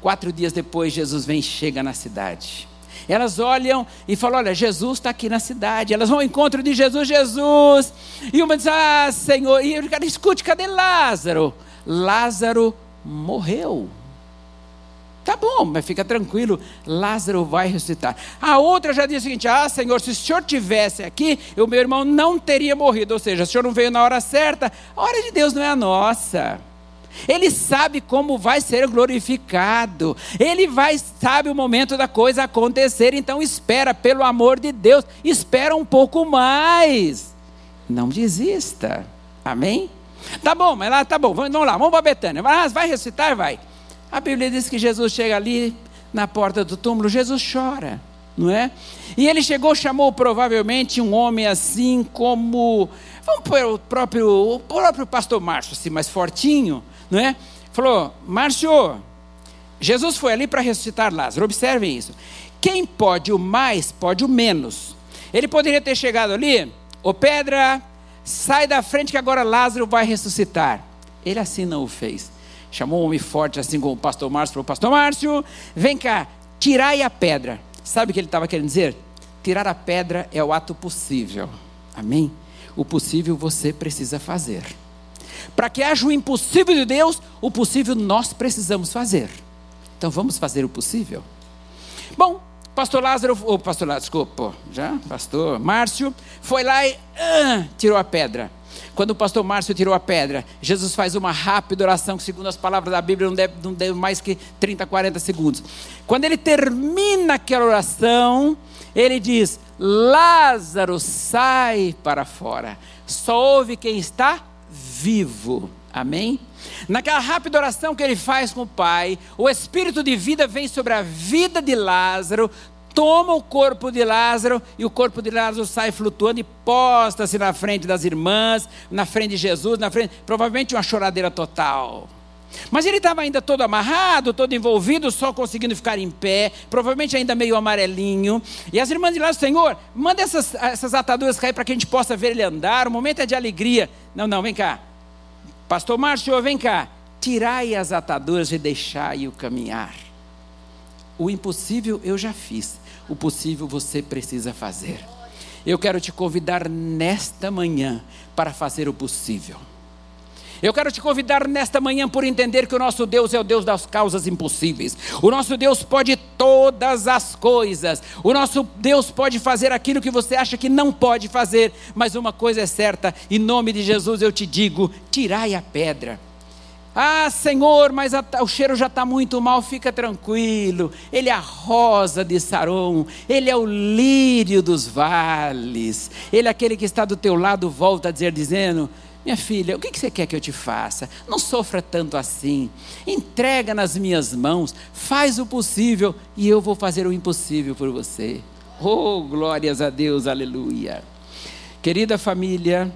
Quatro dias depois, Jesus vem e chega na cidade. Elas olham e falam: Olha, Jesus está aqui na cidade. Elas vão ao encontro de Jesus, Jesus. E uma diz: Ah, Senhor. E o cara escute: cadê Lázaro? Lázaro morreu. Tá bom, mas fica tranquilo, Lázaro vai ressuscitar. A outra já diz o seguinte: Ah, Senhor, se o senhor tivesse aqui, o meu irmão não teria morrido. Ou seja, o senhor não veio na hora certa, a hora de Deus não é a nossa. Ele sabe como vai ser glorificado. Ele vai sabe o momento da coisa acontecer, então espera pelo amor de Deus, espera um pouco mais. Não desista. Amém? Tá bom, mas lá tá bom. Vamos lá, vamos para Betânia. Vai, vai ressuscitar, vai. A Bíblia diz que Jesus chega ali na porta do túmulo, Jesus chora, não é? E ele chegou, chamou provavelmente um homem assim como, vamos pôr o próprio, o próprio pastor Márcio, assim, mais fortinho, não é? Falou, Márcio, Jesus foi ali para ressuscitar Lázaro, observem isso. Quem pode o mais, pode o menos. Ele poderia ter chegado ali, ô pedra, sai da frente que agora Lázaro vai ressuscitar. Ele assim não o fez. Chamou um homem forte, assim como o pastor Márcio, falou: Pastor Márcio, vem cá, tirai a pedra. Sabe o que ele estava querendo dizer? Tirar a pedra é o ato possível. Amém? O possível você precisa fazer. Para que haja o impossível de Deus, o possível nós precisamos fazer. Então vamos fazer o possível. Bom, pastor Lázaro, ou pastor Lázaro, desculpa, já, pastor Márcio, foi lá e uh, tirou a pedra. Quando o pastor Márcio tirou a pedra, Jesus faz uma rápida oração, que segundo as palavras da Bíblia não deve, não deve mais que 30, 40 segundos. Quando ele termina aquela oração, ele diz: Lázaro, sai para fora. Só ouve quem está vivo. Amém? Naquela rápida oração que ele faz com o Pai, o Espírito de vida vem sobre a vida de Lázaro, toma o corpo de Lázaro e o corpo de Lázaro sai flutuando e posta-se na frente das irmãs, na frente de Jesus, na frente, provavelmente uma choradeira total. Mas ele estava ainda todo amarrado, todo envolvido, só conseguindo ficar em pé, provavelmente ainda meio amarelinho. E as irmãs de lá, Senhor, manda essas, essas ataduras cair para que a gente possa ver ele andar. O momento é de alegria. Não, não, vem cá. Pastor Márcio, vem cá. Tirai as ataduras e deixai-o caminhar. O impossível eu já fiz, o possível você precisa fazer. Eu quero te convidar nesta manhã para fazer o possível. Eu quero te convidar nesta manhã por entender que o nosso Deus é o Deus das causas impossíveis. O nosso Deus pode todas as coisas. O nosso Deus pode fazer aquilo que você acha que não pode fazer. Mas uma coisa é certa: em nome de Jesus eu te digo: tirai a pedra. Ah, Senhor, mas a, o cheiro já está muito mal, fica tranquilo. Ele é a rosa de Saron, ele é o lírio dos vales. Ele é aquele que está do teu lado, volta a dizer, dizendo: minha filha, o que você quer que eu te faça? Não sofra tanto assim. Entrega nas minhas mãos, faz o possível e eu vou fazer o impossível por você. Oh, glórias a Deus, aleluia. Querida família,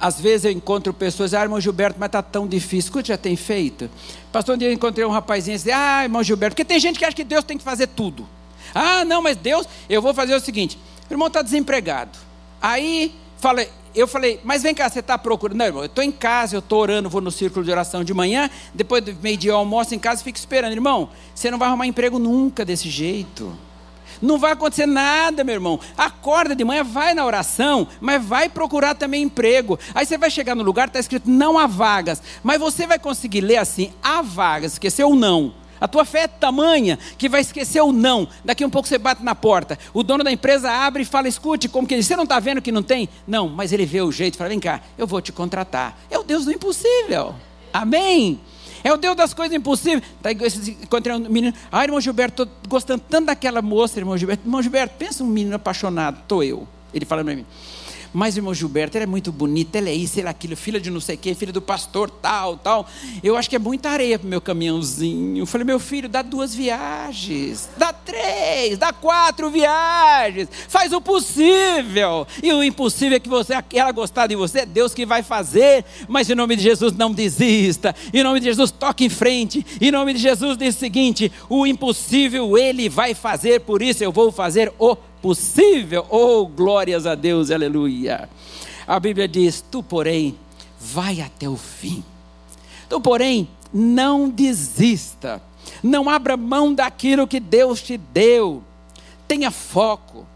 às vezes eu encontro pessoas, ah, irmão Gilberto, mas está tão difícil. O que já tem feito? Pastor, um dia eu encontrei um rapazinho e disse, ah, irmão Gilberto, porque tem gente que acha que Deus tem que fazer tudo. Ah, não, mas Deus, eu vou fazer o seguinte: o irmão está desempregado. Aí, falei, eu falei, mas vem cá, você está procurando? Não, irmão, eu estou em casa, eu estou orando, vou no círculo de oração de manhã, depois do meio-dia eu almoço em casa e fico esperando. Irmão, você não vai arrumar emprego nunca desse jeito. Não vai acontecer nada, meu irmão. Acorda de manhã, vai na oração, mas vai procurar também emprego. Aí você vai chegar no lugar, está escrito não há vagas. Mas você vai conseguir ler assim, há vagas, esqueceu o não. A tua fé é tamanha que vai esquecer o não. Daqui um pouco você bate na porta. O dono da empresa abre e fala: escute, como que ele, você não está vendo que não tem? Não, mas ele vê o jeito e fala: vem cá, eu vou te contratar. É o Deus do impossível. Amém? É o Deus das coisas impossíveis. Tá, encontrei um menino. Ah, irmão Gilberto, estou gostando tanto daquela moça, irmão Gilberto. Irmão Gilberto, pensa um menino apaixonado. Estou eu. Ele fala para mim. Mas irmão Gilberto, ela é muito bonita, ela é isso, ela é aquilo, filha de não sei quem, filha do pastor, tal, tal. Eu acho que é muita areia para o meu caminhãozinho. Eu falei, meu filho, dá duas viagens, dá três, dá quatro viagens, faz o possível. E o impossível é que você, ela gostar de você, é Deus que vai fazer. Mas em nome de Jesus, não desista. Em nome de Jesus, toque em frente. Em nome de Jesus, diz o seguinte: o impossível ele vai fazer, por isso eu vou fazer o possível. Oh, glórias a Deus, aleluia. A Bíblia diz: Tu, porém, vai até o fim. Tu, porém, não desista. Não abra mão daquilo que Deus te deu. Tenha foco.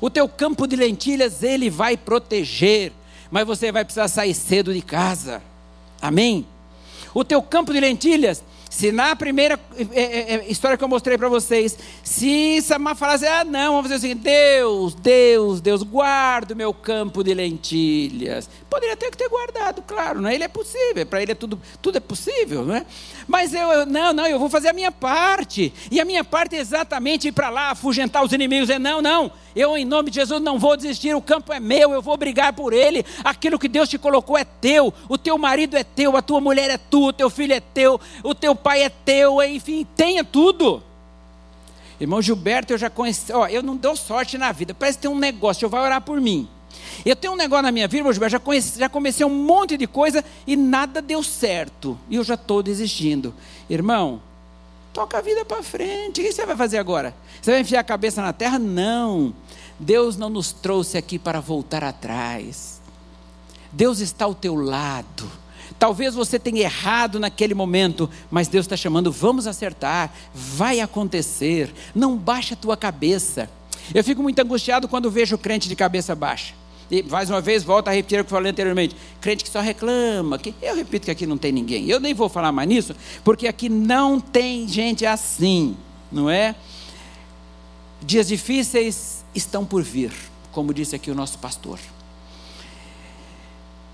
O teu campo de lentilhas ele vai proteger, mas você vai precisar sair cedo de casa. Amém? O teu campo de lentilhas se na primeira é, é, é, história que eu mostrei para vocês, se Samar falasse, ah, não, vamos fazer assim, Deus, Deus, Deus, guarda o meu campo de lentilhas. Poderia ter que ter guardado, claro, não é? Ele é possível, para ele é tudo, tudo é possível, não é? Mas eu, eu, não, não, eu vou fazer a minha parte. E a minha parte é exatamente ir para lá, afugentar os inimigos. É não, não. Eu, em nome de Jesus, não vou desistir. O campo é meu, eu vou brigar por ele. Aquilo que Deus te colocou é teu. O teu marido é teu, a tua mulher é tua, o teu filho é teu, o teu pai é teu, enfim, tenha tudo. Irmão Gilberto, eu já conheci, ó, eu não dou sorte na vida. Parece que tem um negócio, eu vai orar por mim. Eu tenho um negócio na minha vida, irmão Gilberto, já, conheci, já comecei um monte de coisa e nada deu certo. E eu já estou desistindo. Irmão, toca a vida para frente. O que você vai fazer agora? Você vai enfiar a cabeça na terra? Não. Deus não nos trouxe aqui para voltar atrás. Deus está ao teu lado. Talvez você tenha errado naquele momento, mas Deus está chamando, vamos acertar, vai acontecer, não baixa a tua cabeça. Eu fico muito angustiado quando vejo crente de cabeça baixa. E mais uma vez, volta a repetir o que falei anteriormente: crente que só reclama. Que, eu repito que aqui não tem ninguém. Eu nem vou falar mais nisso, porque aqui não tem gente assim, não é? Dias difíceis estão por vir, como disse aqui o nosso pastor.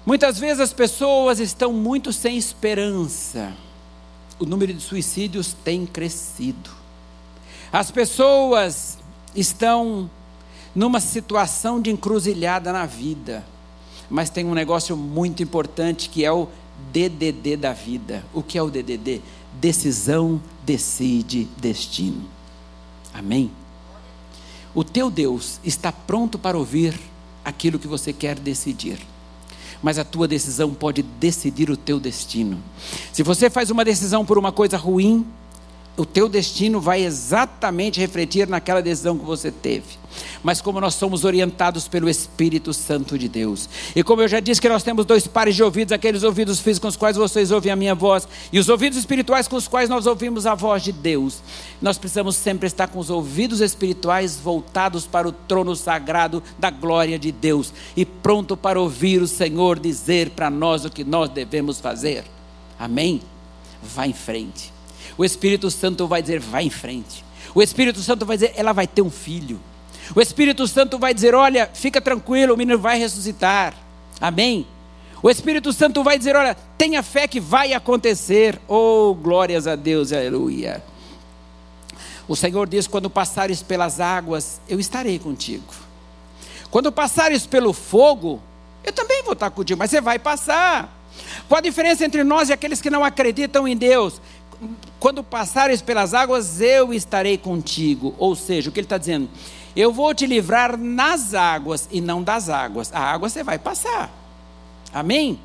Muitas vezes as pessoas estão muito sem esperança. O número de suicídios tem crescido. As pessoas estão numa situação de encruzilhada na vida. Mas tem um negócio muito importante que é o DDD da vida. O que é o DDD? Decisão decide destino. Amém? O teu Deus está pronto para ouvir aquilo que você quer decidir. Mas a tua decisão pode decidir o teu destino. Se você faz uma decisão por uma coisa ruim, o teu destino vai exatamente refletir naquela decisão que você teve mas como nós somos orientados pelo Espírito Santo de Deus. E como eu já disse que nós temos dois pares de ouvidos, aqueles ouvidos físicos com os quais vocês ouvem a minha voz, e os ouvidos espirituais com os quais nós ouvimos a voz de Deus. Nós precisamos sempre estar com os ouvidos espirituais voltados para o trono sagrado da glória de Deus e pronto para ouvir o Senhor dizer para nós o que nós devemos fazer. Amém? Vá em frente. O Espírito Santo vai dizer: vá em frente. O Espírito Santo vai dizer: ela vai ter um filho. O Espírito Santo vai dizer: Olha, fica tranquilo, o menino vai ressuscitar. Amém? O Espírito Santo vai dizer: Olha, tenha fé que vai acontecer. Oh, glórias a Deus, aleluia. O Senhor diz: Quando passares pelas águas, eu estarei contigo. Quando passares pelo fogo, eu também vou estar contigo, mas você vai passar. Qual a diferença entre nós e aqueles que não acreditam em Deus? Quando passares pelas águas, eu estarei contigo. Ou seja, o que ele está dizendo? Eu vou te livrar nas águas e não das águas. A água você vai passar. Amém?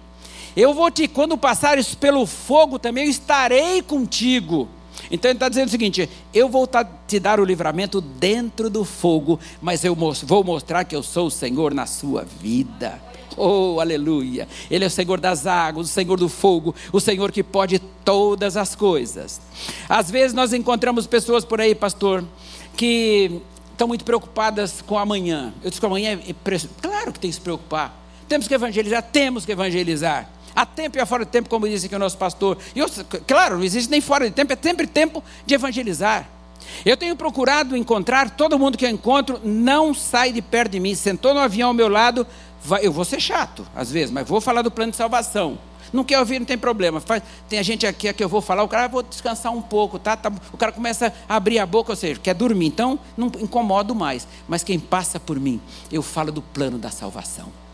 Eu vou te, quando passares pelo fogo também, eu estarei contigo. Então ele está dizendo o seguinte: eu vou te dar o livramento dentro do fogo, mas eu vou mostrar que eu sou o Senhor na sua vida. Oh, aleluia! Ele é o Senhor das águas, o Senhor do fogo, o Senhor que pode todas as coisas. Às vezes nós encontramos pessoas por aí, pastor, que estão muito preocupadas com amanhã. Eu disse que amanhã é. Claro que tem que se preocupar. Temos que evangelizar? Temos que evangelizar. Há tempo e há fora de tempo, como disse aqui o nosso pastor. E eu, claro, não existe nem fora de tempo, é sempre tempo de evangelizar. Eu tenho procurado encontrar, todo mundo que eu encontro não sai de perto de mim. Sentou no avião ao meu lado, vai, eu vou ser chato às vezes, mas vou falar do plano de salvação. Não quer ouvir, não tem problema. Faz, tem a gente aqui que eu vou falar, o cara, ah, vou descansar um pouco, tá? tá? O cara começa a abrir a boca, ou seja, quer dormir. Então, não incomodo mais. Mas quem passa por mim, eu falo do plano da salvação.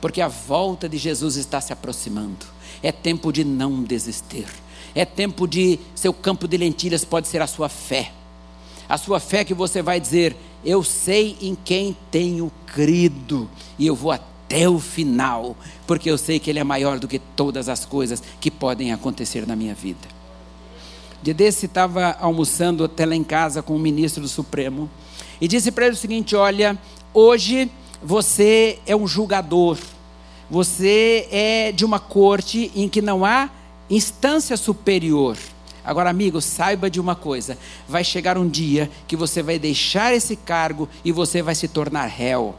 Porque a volta de Jesus está se aproximando. É tempo de não desistir. É tempo de seu campo de lentilhas pode ser a sua fé. A sua fé que você vai dizer: Eu sei em quem tenho crido, e eu vou até o final, porque eu sei que Ele é maior do que todas as coisas que podem acontecer na minha vida. De desse estava almoçando até lá em casa com o ministro do Supremo e disse para ele o seguinte: Olha, hoje você é um julgador, você é de uma corte em que não há instância superior. Agora, amigo, saiba de uma coisa: vai chegar um dia que você vai deixar esse cargo e você vai se tornar réu.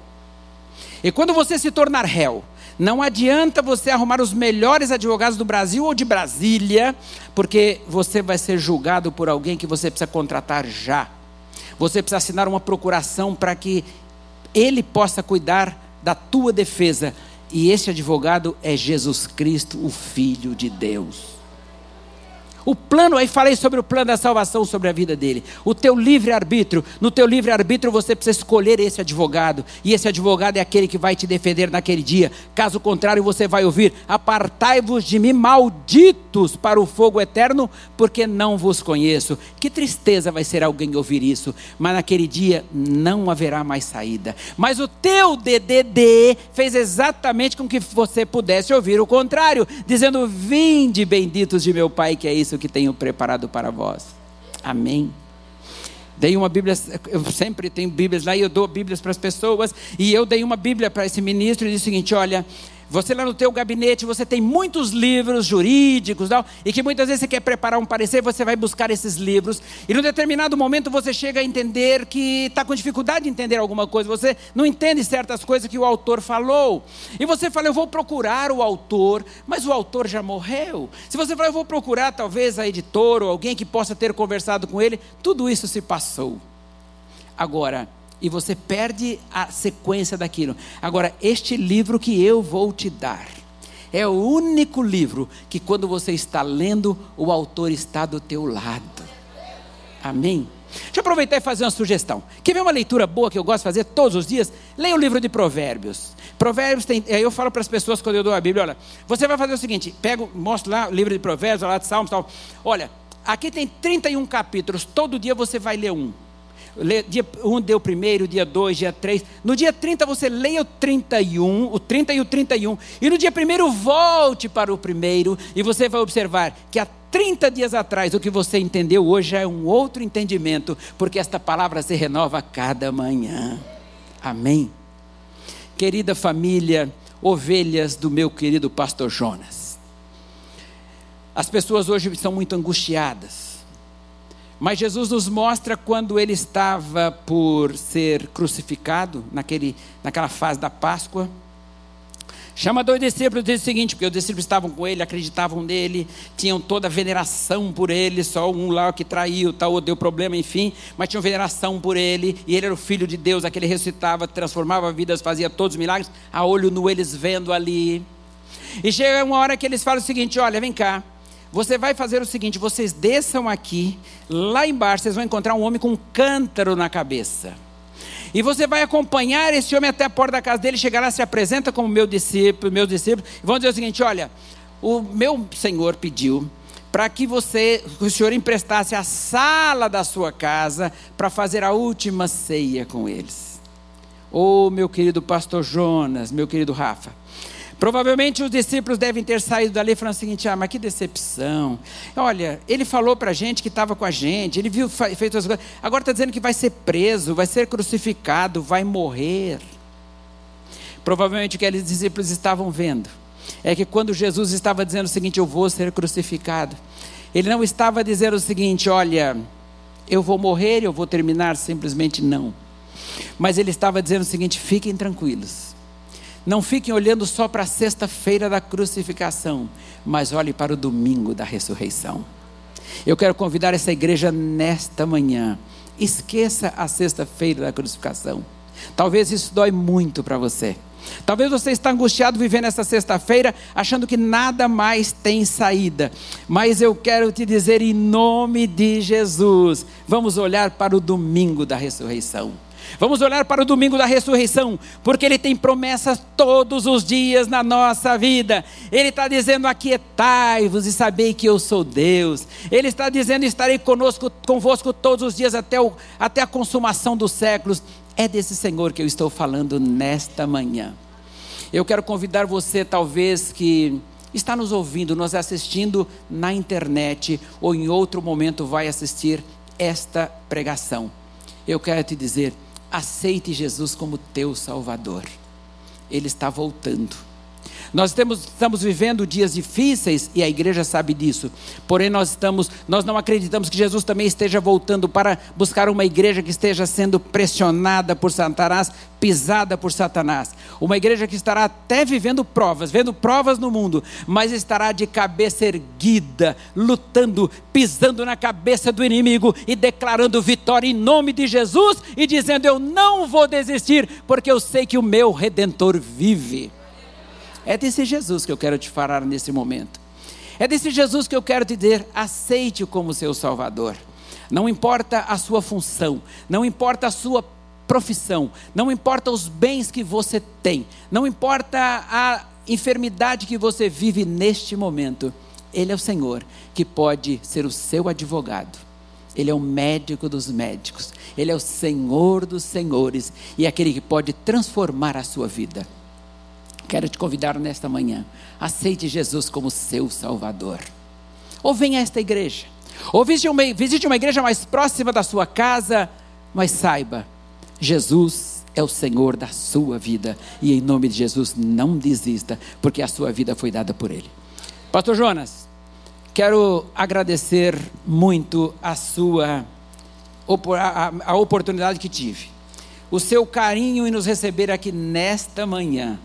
E quando você se tornar réu, não adianta você arrumar os melhores advogados do Brasil ou de Brasília, porque você vai ser julgado por alguém que você precisa contratar já. Você precisa assinar uma procuração para que ele possa cuidar da tua defesa. E esse advogado é Jesus Cristo, o Filho de Deus. O plano, aí falei sobre o plano da salvação sobre a vida dele. O teu livre-arbítrio. No teu livre-arbítrio você precisa escolher esse advogado. E esse advogado é aquele que vai te defender naquele dia. Caso contrário, você vai ouvir: Apartai-vos de mim, malditos, para o fogo eterno, porque não vos conheço. Que tristeza vai ser alguém ouvir isso. Mas naquele dia não haverá mais saída. Mas o teu DDD fez exatamente com que você pudesse ouvir o contrário, dizendo: Vinde, benditos de meu Pai, que é isso que tenho preparado para vós. Amém. Dei uma Bíblia, eu sempre tenho Bíblias lá e eu dou Bíblias para as pessoas. E eu dei uma Bíblia para esse ministro e disse o seguinte: olha, você lá no teu gabinete, você tem muitos livros jurídicos tal, e que muitas vezes você quer preparar um parecer, você vai buscar esses livros, e num determinado momento você chega a entender que está com dificuldade de entender alguma coisa, você não entende certas coisas que o autor falou, e você fala, eu vou procurar o autor, mas o autor já morreu. Se você fala, eu vou procurar talvez a editora ou alguém que possa ter conversado com ele, tudo isso se passou. Agora, e você perde a sequência daquilo. Agora, este livro que eu vou te dar é o único livro que, quando você está lendo, o autor está do teu lado. Amém? Deixa eu aproveitar e fazer uma sugestão. Quer ver uma leitura boa que eu gosto de fazer todos os dias? Leia o livro de Provérbios. Provérbios tem. Eu falo para as pessoas quando eu dou a Bíblia: olha, você vai fazer o seguinte: pego, mostro lá o livro de Provérbios, lá de Salmos tal. Olha, aqui tem 31 capítulos, todo dia você vai ler um. Dia 1 um deu primeiro, dia 2, dia 3. No dia 30 você leia o 31, o 30 e o 31. E no dia 1 volte para o primeiro e você vai observar que há 30 dias atrás o que você entendeu hoje é um outro entendimento, porque esta palavra se renova cada manhã. Amém. Querida família, ovelhas do meu querido pastor Jonas. As pessoas hoje estão muito angustiadas mas Jesus nos mostra quando ele estava por ser crucificado, naquele, naquela fase da Páscoa. Chama dois discípulos e diz o seguinte: porque os discípulos estavam com ele, acreditavam nele, tinham toda a veneração por ele, só um lá que traiu, tal, deu problema, enfim, mas tinham veneração por ele, e ele era o filho de Deus, aquele ressuscitava, transformava vidas, fazia todos os milagres, a olho nu eles vendo ali. E chega uma hora que eles falam o seguinte: olha, vem cá, você vai fazer o seguinte: vocês desçam aqui, lá embaixo, vocês vão encontrar um homem com um cântaro na cabeça. E você vai acompanhar esse homem até a porta da casa dele, chegar lá, se apresenta como meu discípulo, meus discípulos, e vão dizer o seguinte: olha, o meu senhor pediu para que você, o senhor emprestasse a sala da sua casa para fazer a última ceia com eles. Ô oh, meu querido pastor Jonas, meu querido Rafa, Provavelmente os discípulos devem ter saído dali falando o seguinte: ah, mas que decepção. Olha, ele falou para a gente que estava com a gente, ele viu feito as coisas, agora está dizendo que vai ser preso, vai ser crucificado, vai morrer. Provavelmente o que aqueles discípulos estavam vendo é que quando Jesus estava dizendo o seguinte: eu vou ser crucificado, ele não estava dizendo o seguinte: olha, eu vou morrer, eu vou terminar, simplesmente não. Mas ele estava dizendo o seguinte: fiquem tranquilos Não fiquem olhando só para a sexta-feira da crucificação, mas olhe para o domingo da ressurreição. Eu quero convidar essa igreja nesta manhã. Esqueça a sexta-feira da crucificação. Talvez isso dói muito para você. Talvez você está angustiado vivendo essa sexta-feira, achando que nada mais tem saída. Mas eu quero te dizer em nome de Jesus, vamos olhar para o domingo da ressurreição. Vamos olhar para o domingo da ressurreição, porque Ele tem promessas todos os dias na nossa vida. Ele está dizendo: Aquietai-vos e sabei que eu sou Deus. Ele está dizendo: Estarei conosco, convosco todos os dias até, o, até a consumação dos séculos. É desse Senhor que eu estou falando nesta manhã. Eu quero convidar você, talvez, que está nos ouvindo, nos assistindo na internet ou em outro momento vai assistir esta pregação. Eu quero te dizer aceite Jesus como teu Salvador. Ele está voltando. Nós temos, estamos vivendo dias difíceis e a igreja sabe disso. Porém, nós, estamos, nós não acreditamos que Jesus também esteja voltando para buscar uma igreja que esteja sendo pressionada por Satanás, pisada por Satanás. Uma igreja que estará até vivendo provas, vendo provas no mundo, mas estará de cabeça erguida, lutando, pisando na cabeça do inimigo e declarando vitória em nome de Jesus e dizendo: Eu não vou desistir, porque eu sei que o meu redentor vive. É desse Jesus que eu quero te falar nesse momento. É desse Jesus que eu quero te dizer: aceite-o como seu Salvador. Não importa a sua função, não importa a sua profissão, não importa os bens que você tem, não importa a enfermidade que você vive neste momento, Ele é o Senhor que pode ser o seu advogado. Ele é o médico dos médicos, Ele é o Senhor dos senhores e é aquele que pode transformar a sua vida. Quero te convidar nesta manhã. Aceite Jesus como seu Salvador. Ou venha a esta igreja. Ou visite uma, visite uma igreja mais próxima da sua casa. Mas saiba, Jesus é o Senhor da sua vida. E em nome de Jesus, não desista, porque a sua vida foi dada por Ele. Pastor Jonas, quero agradecer muito a sua a, a oportunidade que tive. O seu carinho em nos receber aqui nesta manhã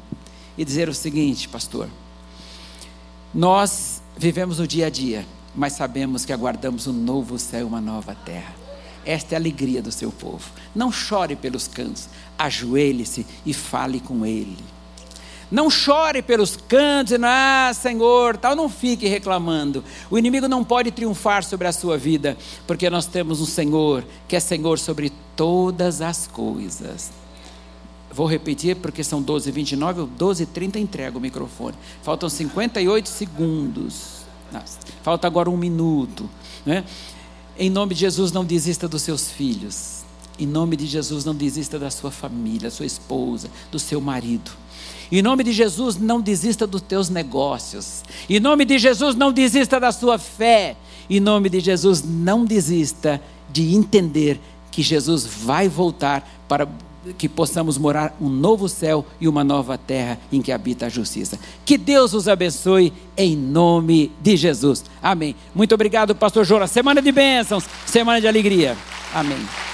e dizer o seguinte, pastor: nós vivemos o dia a dia, mas sabemos que aguardamos um novo céu e uma nova terra. Esta é a alegria do seu povo. Não chore pelos cantos, ajoelhe-se e fale com ele. Não chore pelos cantos, ah, Senhor, tal, não fique reclamando. O inimigo não pode triunfar sobre a sua vida, porque nós temos um Senhor que é Senhor sobre todas as coisas. Vou repetir porque são 12 29 ou 12 30 entrega o microfone. Faltam 58 segundos. Falta agora um minuto. Né? Em nome de Jesus, não desista dos seus filhos. Em nome de Jesus, não desista da sua família, da sua esposa, do seu marido. Em nome de Jesus, não desista dos teus negócios. Em nome de Jesus, não desista da sua fé. Em nome de Jesus, não desista de entender que Jesus vai voltar para que possamos morar um novo céu e uma nova terra em que habita a justiça. Que Deus os abençoe em nome de Jesus. Amém. Muito obrigado, pastor Jora. Semana de bênçãos, semana de alegria. Amém.